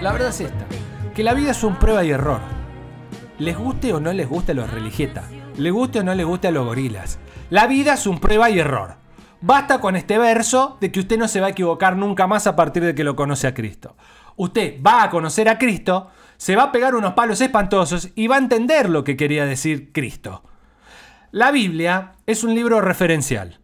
La verdad es esta, que la vida es un prueba y error. Les guste o no les guste a los religietas, les guste o no les guste a los gorilas. La vida es un prueba y error. Basta con este verso de que usted no se va a equivocar nunca más a partir de que lo conoce a Cristo. Usted va a conocer a Cristo, se va a pegar unos palos espantosos y va a entender lo que quería decir Cristo. La Biblia es un libro referencial.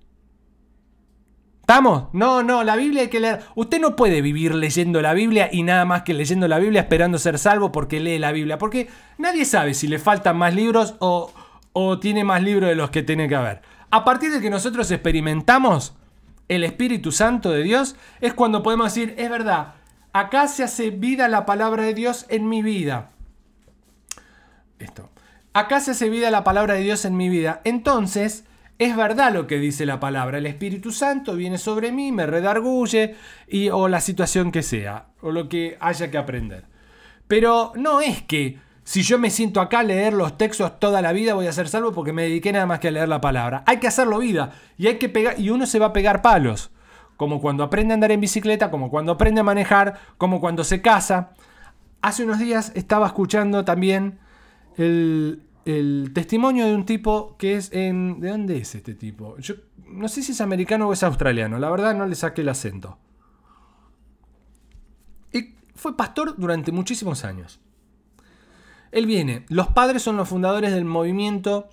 ¿Estamos? No, no, la Biblia hay que leer. Usted no puede vivir leyendo la Biblia y nada más que leyendo la Biblia esperando ser salvo porque lee la Biblia. Porque nadie sabe si le faltan más libros o, o tiene más libros de los que tiene que haber. A partir de que nosotros experimentamos el Espíritu Santo de Dios, es cuando podemos decir, es verdad, acá se hace vida la palabra de Dios en mi vida. Esto. Acá se hace vida la palabra de Dios en mi vida. Entonces, es verdad lo que dice la palabra. El Espíritu Santo viene sobre mí, me redarguye, y, o la situación que sea, o lo que haya que aprender. Pero no es que si yo me siento acá a leer los textos toda la vida voy a ser salvo porque me dediqué nada más que a leer la palabra. Hay que hacerlo vida y hay que pegar y uno se va a pegar palos, como cuando aprende a andar en bicicleta, como cuando aprende a manejar, como cuando se casa. Hace unos días estaba escuchando también el, el testimonio de un tipo que es en ¿de dónde es este tipo? Yo no sé si es americano o es australiano, la verdad no le saqué el acento. Y fue pastor durante muchísimos años. Él viene. Los padres son los fundadores del movimiento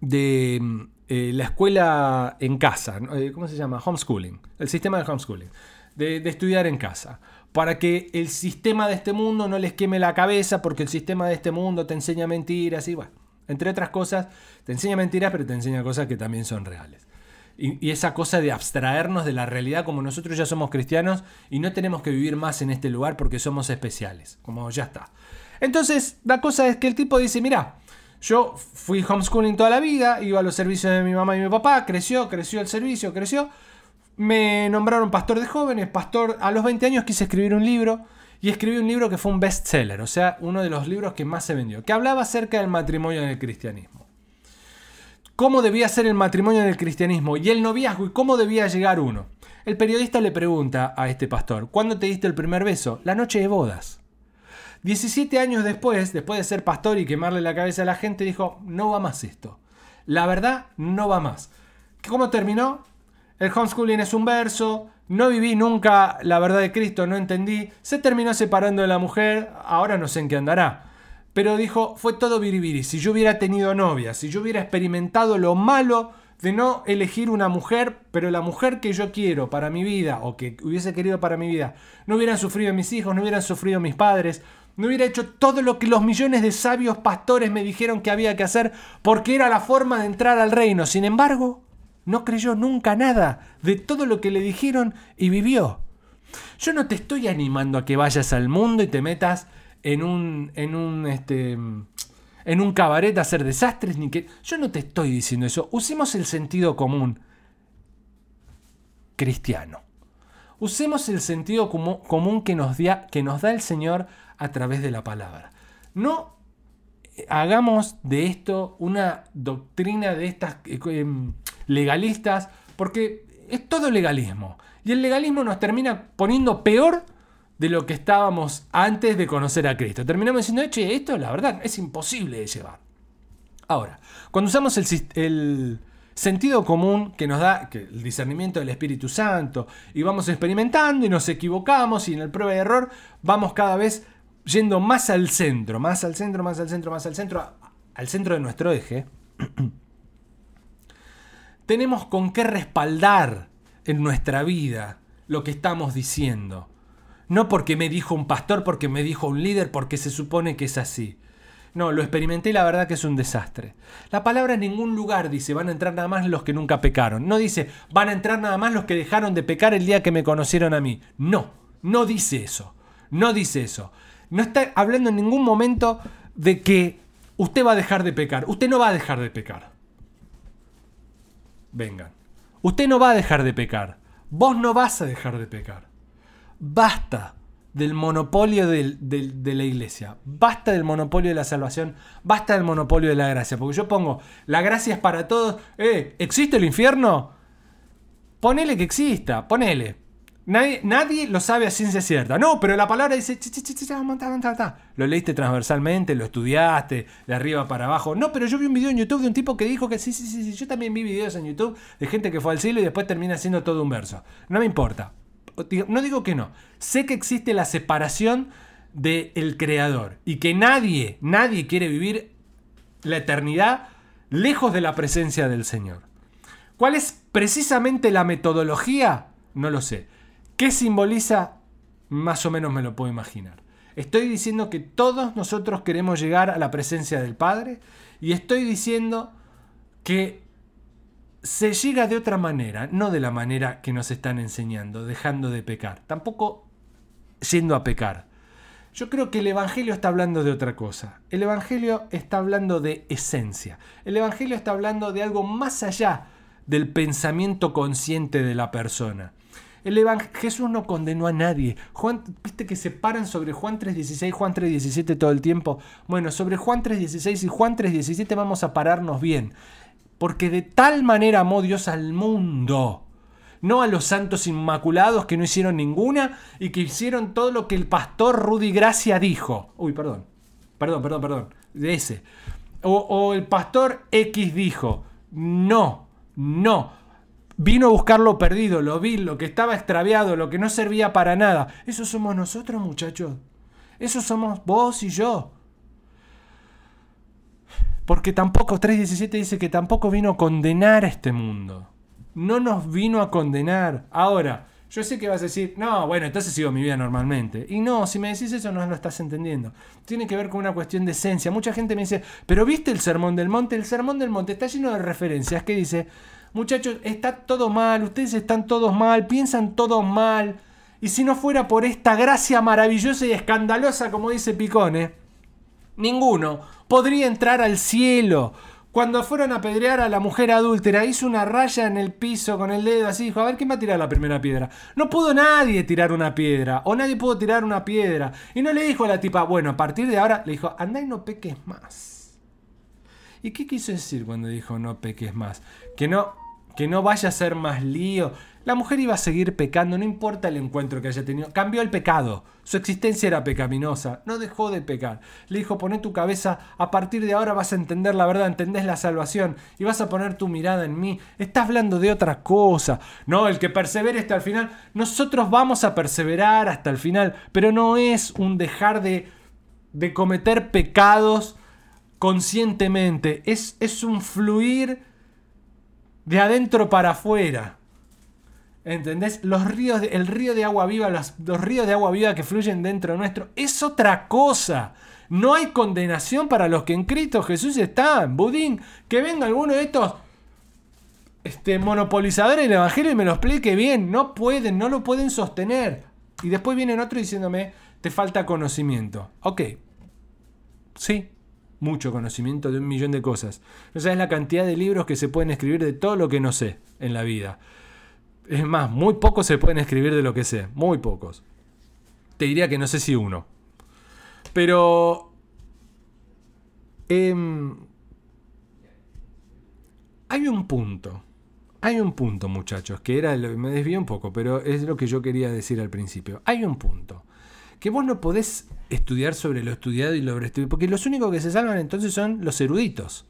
de eh, la escuela en casa. Eh, ¿Cómo se llama? Homeschooling. El sistema de homeschooling. De estudiar en casa. Para que el sistema de este mundo no les queme la cabeza, porque el sistema de este mundo te enseña mentiras y bueno. Entre otras cosas, te enseña mentiras, pero te enseña cosas que también son reales. Y, y esa cosa de abstraernos de la realidad como nosotros ya somos cristianos y no tenemos que vivir más en este lugar porque somos especiales. Como ya está. Entonces, la cosa es que el tipo dice, mira, yo fui homeschooling toda la vida, iba a los servicios de mi mamá y mi papá, creció, creció el servicio, creció. Me nombraron pastor de jóvenes, pastor, a los 20 años quise escribir un libro y escribí un libro que fue un bestseller, o sea, uno de los libros que más se vendió, que hablaba acerca del matrimonio en el cristianismo. Cómo debía ser el matrimonio en el cristianismo y el noviazgo y cómo debía llegar uno. El periodista le pregunta a este pastor, ¿cuándo te diste el primer beso? La noche de bodas. 17 años después, después de ser pastor y quemarle la cabeza a la gente, dijo, no va más esto. La verdad, no va más. ¿Cómo terminó? El homeschooling es un verso, no viví nunca la verdad de Cristo, no entendí, se terminó separando de la mujer, ahora no sé en qué andará. Pero dijo, fue todo biribiri, si yo hubiera tenido novia, si yo hubiera experimentado lo malo de no elegir una mujer, pero la mujer que yo quiero para mi vida, o que hubiese querido para mi vida, no hubieran sufrido mis hijos, no hubieran sufrido mis padres, no hubiera hecho todo lo que los millones de sabios pastores me dijeron que había que hacer porque era la forma de entrar al reino. Sin embargo, no creyó nunca nada de todo lo que le dijeron y vivió. Yo no te estoy animando a que vayas al mundo y te metas en un en un este en un cabaret a hacer desastres ni que yo no te estoy diciendo eso. Usemos el sentido común cristiano. Usemos el sentido común que nos, dia- que nos da el Señor a través de la palabra. No hagamos de esto una doctrina de estas eh, em, legalistas, porque es todo legalismo. Y el legalismo nos termina poniendo peor de lo que estábamos antes de conocer a Cristo. Terminamos diciendo, che, esto la verdad es imposible de llevar. Ahora, cuando usamos el, el sentido común que nos da que el discernimiento del Espíritu Santo y vamos experimentando y nos equivocamos y en el prueba y error vamos cada vez yendo más al centro, más al centro, más al centro, más al centro, al centro de nuestro eje, tenemos con qué respaldar en nuestra vida lo que estamos diciendo. No porque me dijo un pastor, porque me dijo un líder, porque se supone que es así. No, lo experimenté y la verdad que es un desastre. La palabra en ningún lugar dice van a entrar nada más los que nunca pecaron. No dice van a entrar nada más los que dejaron de pecar el día que me conocieron a mí. No, no dice eso. No dice eso. No está hablando en ningún momento de que usted va a dejar de pecar. Usted no va a dejar de pecar. Vengan. Usted no va a dejar de pecar. Vos no vas a dejar de pecar. Basta del monopolio de la iglesia. Basta del monopolio de la salvación. Basta del monopolio de la gracia. Porque yo pongo, la gracia es para todos. Eh, ¿existe el infierno? Ponele que exista, ponele. Nadie, nadie lo sabe a ciencia cierta. No, pero la palabra dice. Lo leíste transversalmente, lo estudiaste, de arriba para abajo. No, pero yo vi un video en YouTube de un tipo que dijo que sí, sí, sí, sí. Yo también vi videos en YouTube de gente que fue al cielo y después termina haciendo todo un verso. No me importa. No digo que no. Sé que existe la separación del creador y que nadie, nadie quiere vivir la eternidad lejos de la presencia del Señor. ¿Cuál es precisamente la metodología? No lo sé. ¿Qué simboliza? Más o menos me lo puedo imaginar. Estoy diciendo que todos nosotros queremos llegar a la presencia del Padre y estoy diciendo que se llega de otra manera, no de la manera que nos están enseñando, dejando de pecar, tampoco yendo a pecar. Yo creo que el Evangelio está hablando de otra cosa. El Evangelio está hablando de esencia. El Evangelio está hablando de algo más allá del pensamiento consciente de la persona. El Jesús no condenó a nadie. Juan, viste que se paran sobre Juan 3.16, Juan 3.17 todo el tiempo. Bueno, sobre Juan 3.16 y Juan 3.17 vamos a pararnos bien. Porque de tal manera amó Dios al mundo. No a los santos inmaculados que no hicieron ninguna y que hicieron todo lo que el pastor Rudy Gracia dijo. Uy, perdón. Perdón, perdón, perdón. De ese. O, o el pastor X dijo. No, no. Vino a buscar lo perdido, lo vil, lo que estaba extraviado, lo que no servía para nada. Eso somos nosotros, muchachos. Eso somos vos y yo. Porque tampoco, 3.17 dice que tampoco vino a condenar a este mundo. No nos vino a condenar. Ahora, yo sé que vas a decir, no, bueno, entonces sigo mi vida normalmente. Y no, si me decís eso no lo estás entendiendo. Tiene que ver con una cuestión de esencia. Mucha gente me dice, pero ¿viste el Sermón del Monte? El Sermón del Monte está lleno de referencias que dice, muchachos, está todo mal, ustedes están todos mal, piensan todos mal. Y si no fuera por esta gracia maravillosa y escandalosa, como dice Picone, Ninguno podría entrar al cielo. Cuando fueron a apedrear a la mujer adúltera, hizo una raya en el piso con el dedo así, dijo, a ver quién va a tirar la primera piedra. No pudo nadie tirar una piedra, o nadie pudo tirar una piedra. Y no le dijo a la tipa, bueno, a partir de ahora, le dijo, andá y no peques más. ¿Y qué quiso decir cuando dijo no peques más? Que no, que no vaya a ser más lío. La mujer iba a seguir pecando, no importa el encuentro que haya tenido. Cambió el pecado. Su existencia era pecaminosa. No dejó de pecar. Le dijo, poné tu cabeza, a partir de ahora vas a entender la verdad, entendés la salvación y vas a poner tu mirada en mí. Estás hablando de otra cosa. No, el que persevere hasta el final. Nosotros vamos a perseverar hasta el final, pero no es un dejar de, de cometer pecados conscientemente. Es, es un fluir de adentro para afuera. ¿Entendés? Los ríos, de- el río de agua viva, los, los ríos de agua viva que fluyen dentro nuestro, es otra cosa. No hay condenación para los que en Cristo Jesús están. Budín, que venga alguno de estos este, monopolizadores del Evangelio y me lo explique bien. No pueden, no lo pueden sostener. Y después vienen otros diciéndome, te falta conocimiento. Ok. Sí, mucho conocimiento de un millón de cosas. No sabes la cantidad de libros que se pueden escribir de todo lo que no sé en la vida. Es más, muy pocos se pueden escribir de lo que sé. Muy pocos. Te diría que no sé si uno. Pero... em, hay un punto. Hay un punto, muchachos, que era... me desvié un poco, pero es lo que yo quería decir al principio. Hay un punto. Que vos no podés estudiar sobre lo estudiado y lo estudiado. Porque los únicos que se salvan entonces son los eruditos.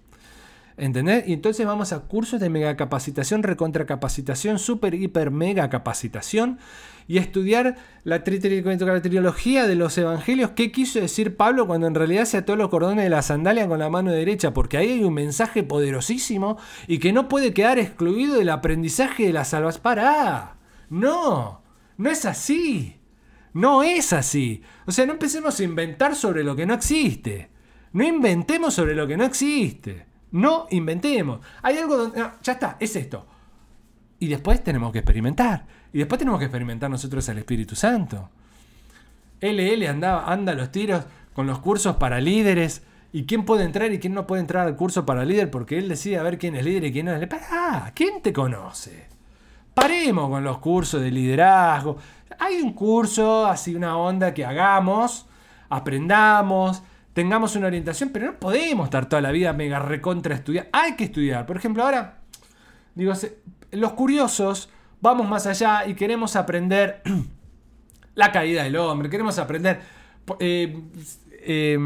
¿Entendés? Y entonces vamos a cursos de megacapacitación, recontracapacitación, super, hiper, mega capacitación y estudiar la, tri- tri- la trilogía de los evangelios. ¿Qué quiso decir Pablo cuando en realidad se ató los cordones de la sandalia con la mano derecha? Porque ahí hay un mensaje poderosísimo y que no puede quedar excluido del aprendizaje de la salvación. ¡Pará! No, no es así. No es así. O sea, no empecemos a inventar sobre lo que no existe. No inventemos sobre lo que no existe. No inventemos. Hay algo donde... ya está, es esto. Y después tenemos que experimentar. Y después tenemos que experimentar nosotros al Espíritu Santo. LL andaba, anda a los tiros con los cursos para líderes. ¿Y quién puede entrar y quién no puede entrar al curso para líder? Porque él decide a ver quién es líder y quién no es. Pará, ¿quién te conoce? Paremos con los cursos de liderazgo. Hay un curso, así una onda que hagamos, aprendamos, tengamos una orientación, pero no podemos estar toda la vida mega recontra estudiar. Hay que estudiar. Por ejemplo, ahora, digo, los curiosos vamos más allá y queremos aprender la caída del hombre, queremos aprender eh, eh,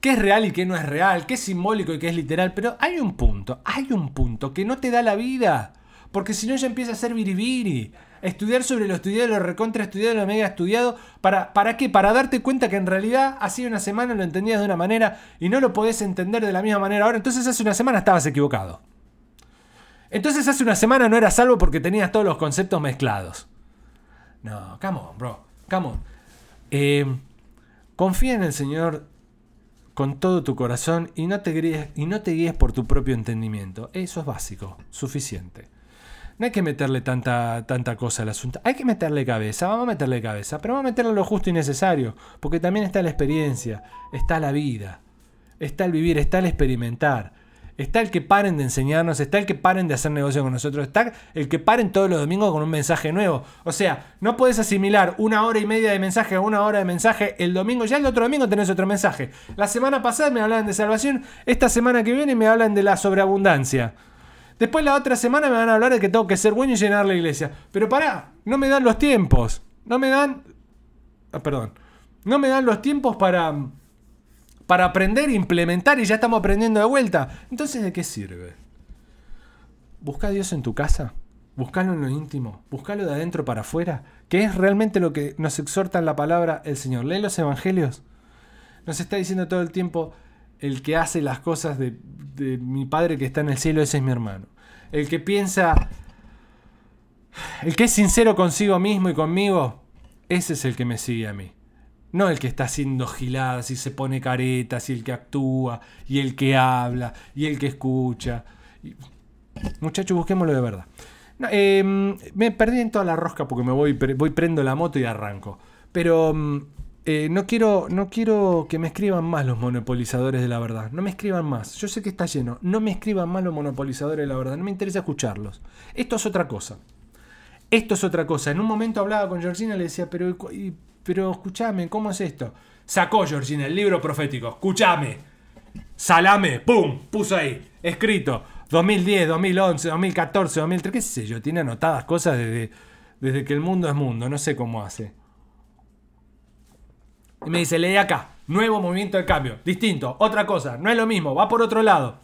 qué es real y qué no es real, qué es simbólico y qué es literal, pero hay un punto, hay un punto que no te da la vida, porque si no ya empieza a ser biribiri. Estudiar sobre lo estudiado, lo recontra estudiado, lo mega estudiado. ¿Para, ¿Para qué? Para darte cuenta que en realidad hace una semana lo entendías de una manera y no lo podés entender de la misma manera ahora. Entonces hace una semana estabas equivocado. Entonces hace una semana no eras salvo porque tenías todos los conceptos mezclados. No, come on, bro. Come on. Eh, confía en el Señor con todo tu corazón y no, te guíes, y no te guíes por tu propio entendimiento. Eso es básico, suficiente. No hay que meterle tanta, tanta cosa al asunto. Hay que meterle cabeza, vamos a meterle cabeza, pero vamos a meterle lo justo y necesario, porque también está la experiencia, está la vida, está el vivir, está el experimentar. Está el que paren de enseñarnos, está el que paren de hacer negocio con nosotros, está el que paren todos los domingos con un mensaje nuevo. O sea, no puedes asimilar una hora y media de mensaje a una hora de mensaje el domingo, ya el otro domingo tenés otro mensaje. La semana pasada me hablan de salvación, esta semana que viene me hablan de la sobreabundancia. Después la otra semana me van a hablar de que tengo que ser bueno y llenar la iglesia. Pero pará, no me dan los tiempos. No me dan... Ah, perdón. No me dan los tiempos para para aprender, implementar y ya estamos aprendiendo de vuelta. Entonces, ¿de qué sirve? Busca a Dios en tu casa, buscalo en lo íntimo, buscalo de adentro para afuera, que es realmente lo que nos exhorta en la palabra el Señor. Lee los evangelios. Nos está diciendo todo el tiempo, el que hace las cosas de, de mi Padre que está en el cielo, ese es mi hermano. El que piensa, el que es sincero consigo mismo y conmigo, ese es el que me sigue a mí. No el que está haciendo giladas y se pone caretas y el que actúa y el que habla y el que escucha. Muchachos, busquémoslo de verdad. Em, me perdí en toda la rosca porque me voy, voy prendo la moto y arranco. Pero em, eh, no, quiero, no quiero que me escriban más los monopolizadores de la verdad. No me escriban más. Yo sé que está lleno. No me escriban más los monopolizadores de la verdad. No me interesa escucharlos. Esto es otra cosa. Esto es otra cosa. En un momento hablaba con Georgina y le decía, pero pero escúchame, ¿cómo es esto? Sacó Georgina el libro profético, escúchame. Salame, ¡pum! Puso ahí, escrito. 2010, 2011, 2014, 2013, qué sé yo, tiene anotadas cosas desde, desde que el mundo es mundo, no sé cómo hace. Y me dice, lee acá, nuevo movimiento de cambio, distinto, otra cosa, no es lo mismo, va por otro lado.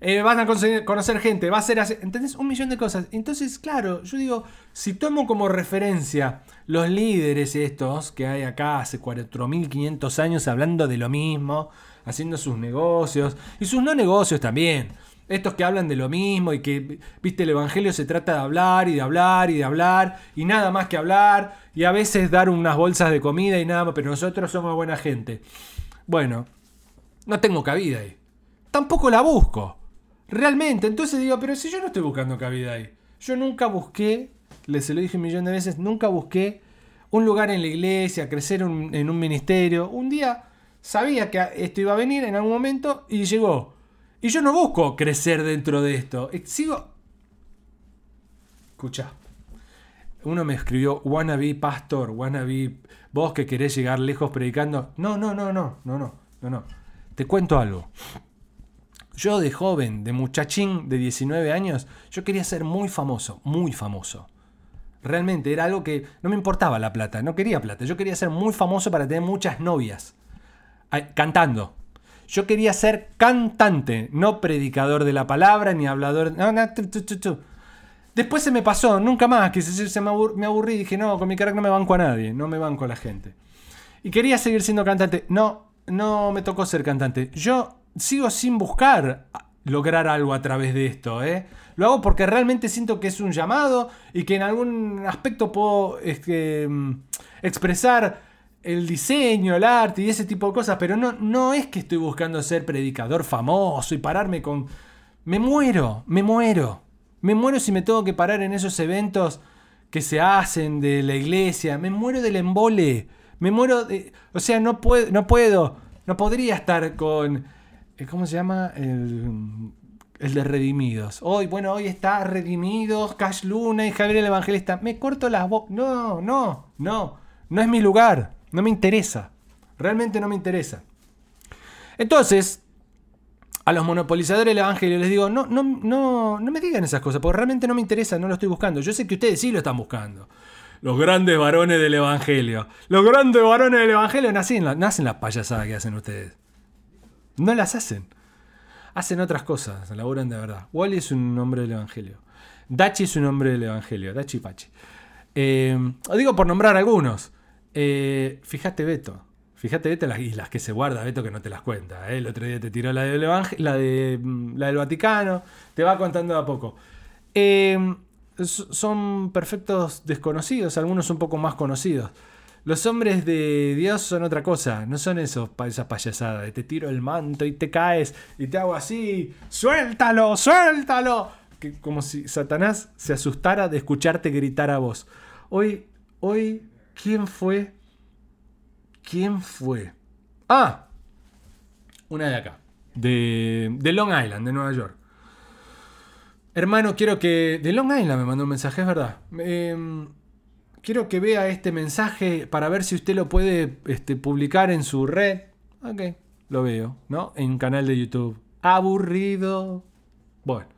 Eh, van a conocer gente, va a ser así. ¿Entendés? Un millón de cosas. Entonces, claro, yo digo, si tomo como referencia los líderes estos que hay acá hace 4.500 años hablando de lo mismo, haciendo sus negocios y sus no negocios también. Estos que hablan de lo mismo y que, viste, el Evangelio se trata de hablar y de hablar y de hablar y nada más que hablar y a veces dar unas bolsas de comida y nada más, pero nosotros somos buena gente. Bueno, no tengo cabida ahí. Tampoco la busco. Realmente, entonces digo, pero si yo no estoy buscando cabida ahí. Yo nunca busqué, les se lo dije un millón de veces, nunca busqué un lugar en la iglesia, crecer en un ministerio. Un día sabía que esto iba a venir en algún momento y llegó. Y yo no busco crecer dentro de esto. Eh, sigo... Escucha. Uno me escribió, wannabe pastor, wannabe vos que querés llegar lejos predicando. No, no, no, no, no, no, no, no. Te cuento algo. Yo de joven, de muchachín de 19 años, yo quería ser muy famoso, muy famoso. Realmente era algo que no me importaba la plata, no quería plata, yo quería ser muy famoso para tener muchas novias, cantando. Yo quería ser cantante, no predicador de la palabra ni hablador. No, no, Después se me pasó, nunca más, que se, me, aburrí y dije, no, con mi carácter no me banco a nadie, no me banco a la gente. Y quería seguir siendo cantante. No, no me tocó ser cantante. Yo sigo sin buscar lograr algo a través de esto. ¿eh? Lo hago porque realmente siento que es un llamado y que en algún aspecto puedo este, mm, expresar el diseño, el arte y ese tipo de cosas, pero no, no es que estoy buscando ser predicador famoso y pararme con... Me muero, me muero. Me muero si me tengo que parar en esos eventos que se hacen de la iglesia. Me muero del embole. Me muero de... O sea, no puedo, no puedo, no podría estar con eh, ¿Cómo se llama? El, el de Redimidos. Hoy, bueno, hoy está Redimidos, Cash Luna y Javier el Evangelista. Me corto las voz. No, no, no. No es mi lugar. No me interesa. Realmente no me interesa. Entonces, a los monopolizadores del evangelio les digo, no, no, no, no me digan esas cosas, porque realmente no me interesa, no lo estoy buscando. Yo sé que ustedes sí lo están buscando. Los grandes varones del evangelio. Los grandes varones del evangelio nacen, nacen las payasadas que hacen ustedes. No las hacen. Hacen otras cosas, laburan de verdad. Wally es un hombre del evangelio. Dachi es un hombre del evangelio. Dachi Pachi. Eh, digo por nombrar algunos. Eh, fíjate, Beto. Fíjate, Beto, las islas que se guarda, Beto, que no te las cuenta. ¿eh? El otro día te tiró la del, la, de, mm, la del Vaticano. Te va contando de a poco. S- son perfectos desconocidos, algunos un poco más conocidos. Los hombres de Dios son otra cosa, no son esos, esas payasadas de te tiro el manto y te caes y te hago así, suéltalo, suéltalo. Que, como si Satanás se asustara de escucharte gritar a vos. Hoy, hoy, ¿quién fue? ¿Quién fue? Ah, una de acá, de, de Long Island, de Nueva York. Hermano, quiero que. De Long Island me mandó un mensaje, es verdad. Em, quiero que vea este mensaje para ver si usted lo puede este, publicar en su red. Ok, lo veo, ¿no? En un canal de YouTube. Aburrido. Bueno.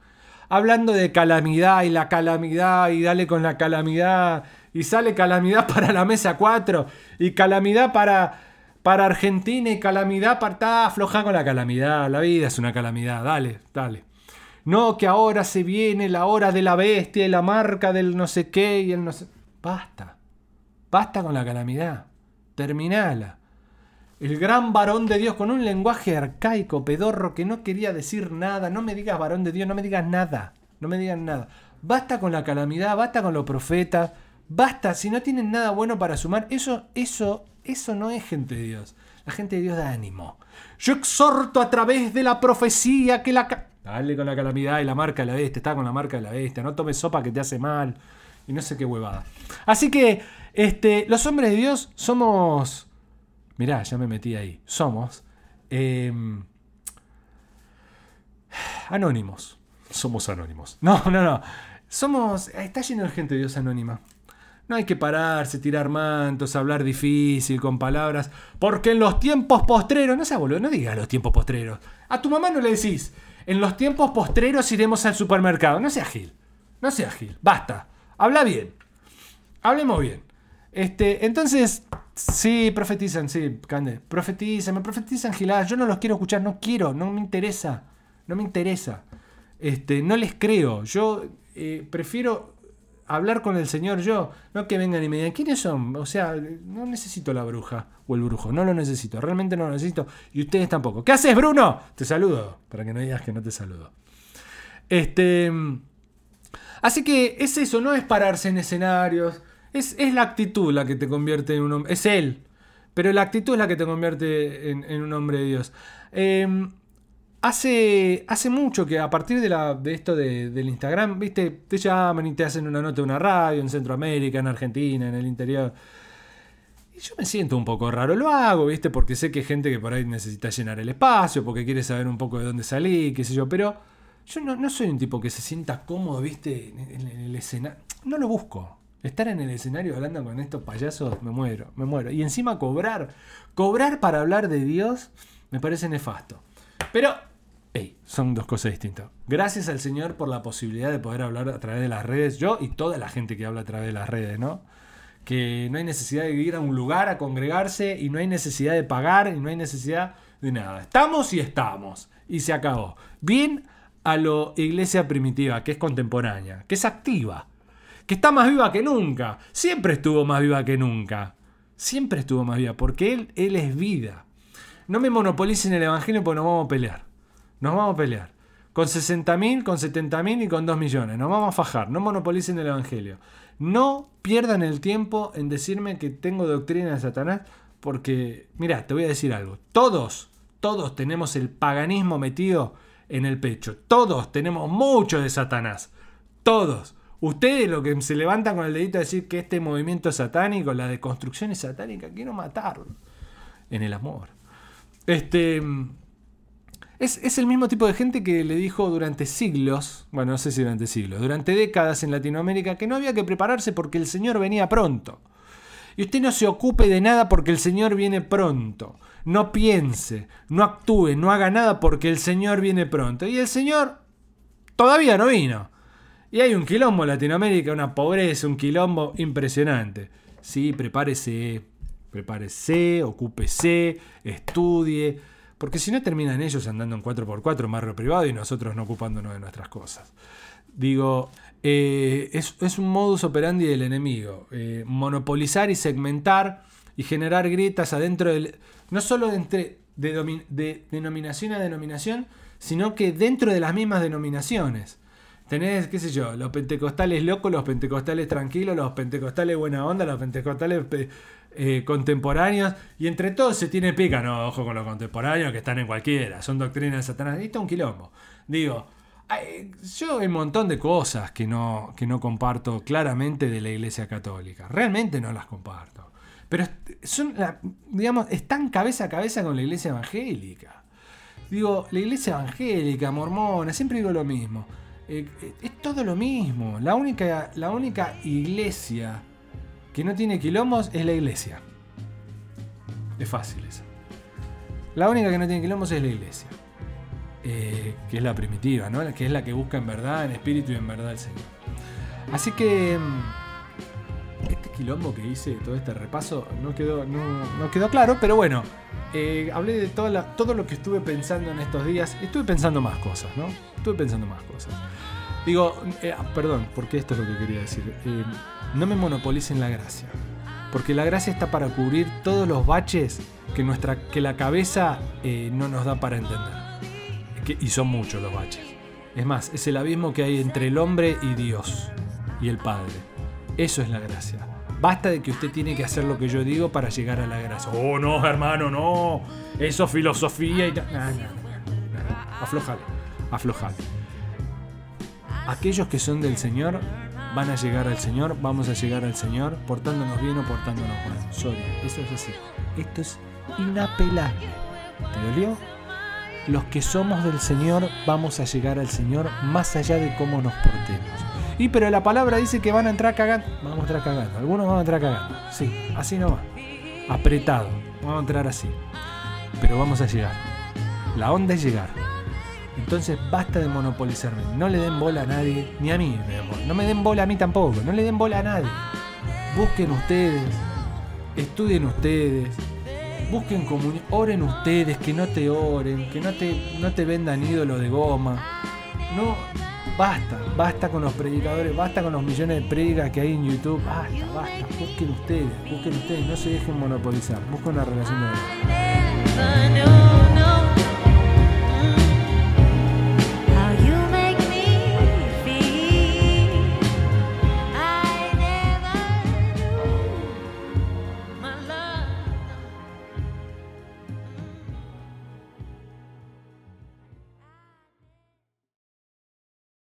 Hablando de calamidad y la calamidad y dale con la calamidad. Y sale calamidad para la mesa 4. Y calamidad para, para Argentina y calamidad para... Está afloja con la calamidad. La vida es una calamidad. Dale, dale. No, que ahora se viene la hora de la bestia y la marca del no sé qué y el no sé. Basta. Basta con la calamidad. Terminala. El gran varón de Dios con un lenguaje arcaico, pedorro, que no quería decir nada. No me digas varón de Dios, no me digas nada. No me digas nada. Basta con la calamidad, basta con los profetas. Basta, si no tienen nada bueno para sumar, eso, eso, eso no es gente de Dios. La gente de Dios da ánimo. Yo exhorto a través de la profecía que la... Dale con la calamidad y la marca de la bestia. Está con la marca de la bestia. No tomes sopa que te hace mal. Y no sé qué huevada. Así que, este, los hombres de Dios somos... Mirá, ya me metí ahí. Somos... em, anónimos. Somos anónimos. No, no, no. Somos... Está lleno de gente de Dios anónima. No hay que pararse, tirar mantos, hablar difícil con palabras. Porque en los tiempos postreros, no sea boludo, no digas los tiempos postreros. A tu mamá no le decís, en los tiempos postreros iremos al supermercado. No sea gil. No sea gil. Basta. Habla bien. Hablemos bien. Este, entonces, sí, profetizan, sí, Cande. Profetizan, me profetizan giladas. Yo no los quiero escuchar, no quiero, no me interesa. No me interesa. Este, no les creo. Yo eh, prefiero hablar con el Señor yo, no que vengan y me digan, ¿quiénes son? O sea, no necesito la bruja o el brujo, no lo necesito, realmente no lo necesito, y ustedes tampoco. ¿Qué haces, Bruno? Te saludo, para que no digas que no te saludo. Este. Así que es eso, no es pararse en escenarios, es, es la actitud la que te convierte en un hombre, es él, pero la actitud es la que te convierte en, en un hombre de Dios. Eh, Hace, hace mucho que a partir de, la, de esto de- del Instagram, viste, te llaman y te hacen una nota de una radio en Centroamérica, en Argentina, en el interior. Y yo me siento un poco raro. Lo hago, viste, porque sé que hay gente que por ahí necesita llenar el espacio, porque quiere saber un poco de dónde salí, qué sé yo. Pero yo no, soy un tipo que se sienta cómodo, viste, en el escenario. No lo busco. Estar en el escenario hablando con estos payasos, me muero, me muero. Y encima cobrar. Cobrar para hablar de Dios me parece nefasto. Pero, hey, son dos cosas distintas. Gracias al Señor por la posibilidad de poder hablar a través de las redes. Yo y toda la gente que habla a través de las redes, ¿no? Que no hay necesidad de ir a un lugar a congregarse y no hay necesidad de pagar y no hay necesidad de nada. Estamos y estamos. Y se acabó. Bien a lo iglesia primitiva, que es contemporánea, que es activa, que está más viva que nunca. Siempre estuvo más viva que nunca. Siempre estuvo más viva, porque Él, él es vida. No me monopolicen el Evangelio porque nos vamos a pelear. Nos vamos a pelear. Con 60.000, con 70.000 y con 2 millones. Nos vamos a fajar. No monopolicen el Evangelio. No pierdan el tiempo en decirme que tengo doctrina de Satanás. Porque, mira, te voy a decir algo. Todos, todos tenemos el paganismo metido en el pecho. Todos tenemos mucho de Satanás. Todos. Ustedes lo que se levantan con el dedito a decir que este movimiento satánico, la deconstrucción es satánica, quiero matarlo. En el amor. Este. Es, es el mismo tipo de gente que le dijo durante siglos, bueno, no sé si durante siglos, durante décadas en Latinoamérica que no había que prepararse porque el Señor venía pronto. Y usted no se ocupe de nada porque el Señor viene pronto. no piense, no actúe, no haga nada porque el Señor viene pronto. Y el Señor todavía no vino. Y hay un quilombo en Latinoamérica, una pobreza, un quilombo impresionante. Sí, prepárese, prepárese, ocúpese, estudie, porque si no terminan ellos andando en 4x4 en barrio privado y nosotros no ocupándonos de nuestras cosas. Digo, eh, es, un modus operandi del enemigo. eh, monopolizar y segmentar y generar grietas adentro del... No solo entre, de, denominación a denominación, sino que dentro de las mismas denominaciones. Tenés, qué sé yo, los pentecostales locos, los pentecostales tranquilos, los pentecostales buena onda, los pentecostales pe- eh, contemporáneos, y entre todos se tiene pica, no, ojo con los contemporáneos que están en cualquiera, son doctrinas de Satanás, esto es un quilombo. Digo, ay, yo hay un montón de cosas que no, que no comparto claramente de la Iglesia Católica, realmente no las comparto, pero son, la- digamos, están cabeza a cabeza con la Iglesia Evangélica. Digo, la iglesia evangélica, mormona, siempre digo lo mismo. Eh, eh, es todo lo mismo. La única, la única iglesia que no tiene quilombos es la iglesia. Es fácil eso. La única que no tiene quilombos es la iglesia. Eh, que es la primitiva, ¿no? Que es la que busca en verdad, en espíritu y en verdad al Señor. Así que mm, este quilombo que hice, todo este repaso, no quedó, no quedó claro, pero bueno, eh, hablé de toda la- todo lo que estuve pensando en estos días. Estuve pensando más cosas, ¿no? Estuve pensando más cosas. Digo, eh, ah, perdón, porque esto es lo que quería decir. No me monopolicen la gracia. Porque la gracia está para cubrir todos los baches que, nuestra, que la cabeza eh, no nos da para entender. Y son muchos los baches. Es más, es el abismo que hay entre el hombre y Dios y el Padre. Eso es la gracia. Basta de que usted tiene que hacer lo que yo digo para llegar a la gracia. Oh, no, hermano, no. Eso es filosofía y tal. Aflojale, aflojale. Aquellos que son del Señor van a llegar al Señor, vamos a llegar al Señor, portándonos bien o portándonos mal. Sorry, eso es así. Esto es inapelable. ¿Te dolió? Los que somos del Señor vamos a llegar al Señor más allá de cómo nos portemos. Y pero la palabra dice que van a entrar cagando. Vamos a entrar cagando. Algunos van a entrar cagando. Sí, así no va. Apretado. Vamos a entrar así. Pero vamos a llegar. La onda es llegar. Entonces basta de monopolizarme. No le den bola a nadie, ni a mí. den bola. No me den bola a mí tampoco. No le den bola a nadie. Busquen ustedes. Estudien ustedes. Busquen comunión. Oren ustedes, que no te oren, que no te, no te vendan ídolo de goma. No, basta, basta con los predicadores, basta con los millones de predicas que hay en YouTube. Basta, basta. Busquen ustedes, busquen ustedes, no se dejen monopolizar. Busquen una relación de verdad.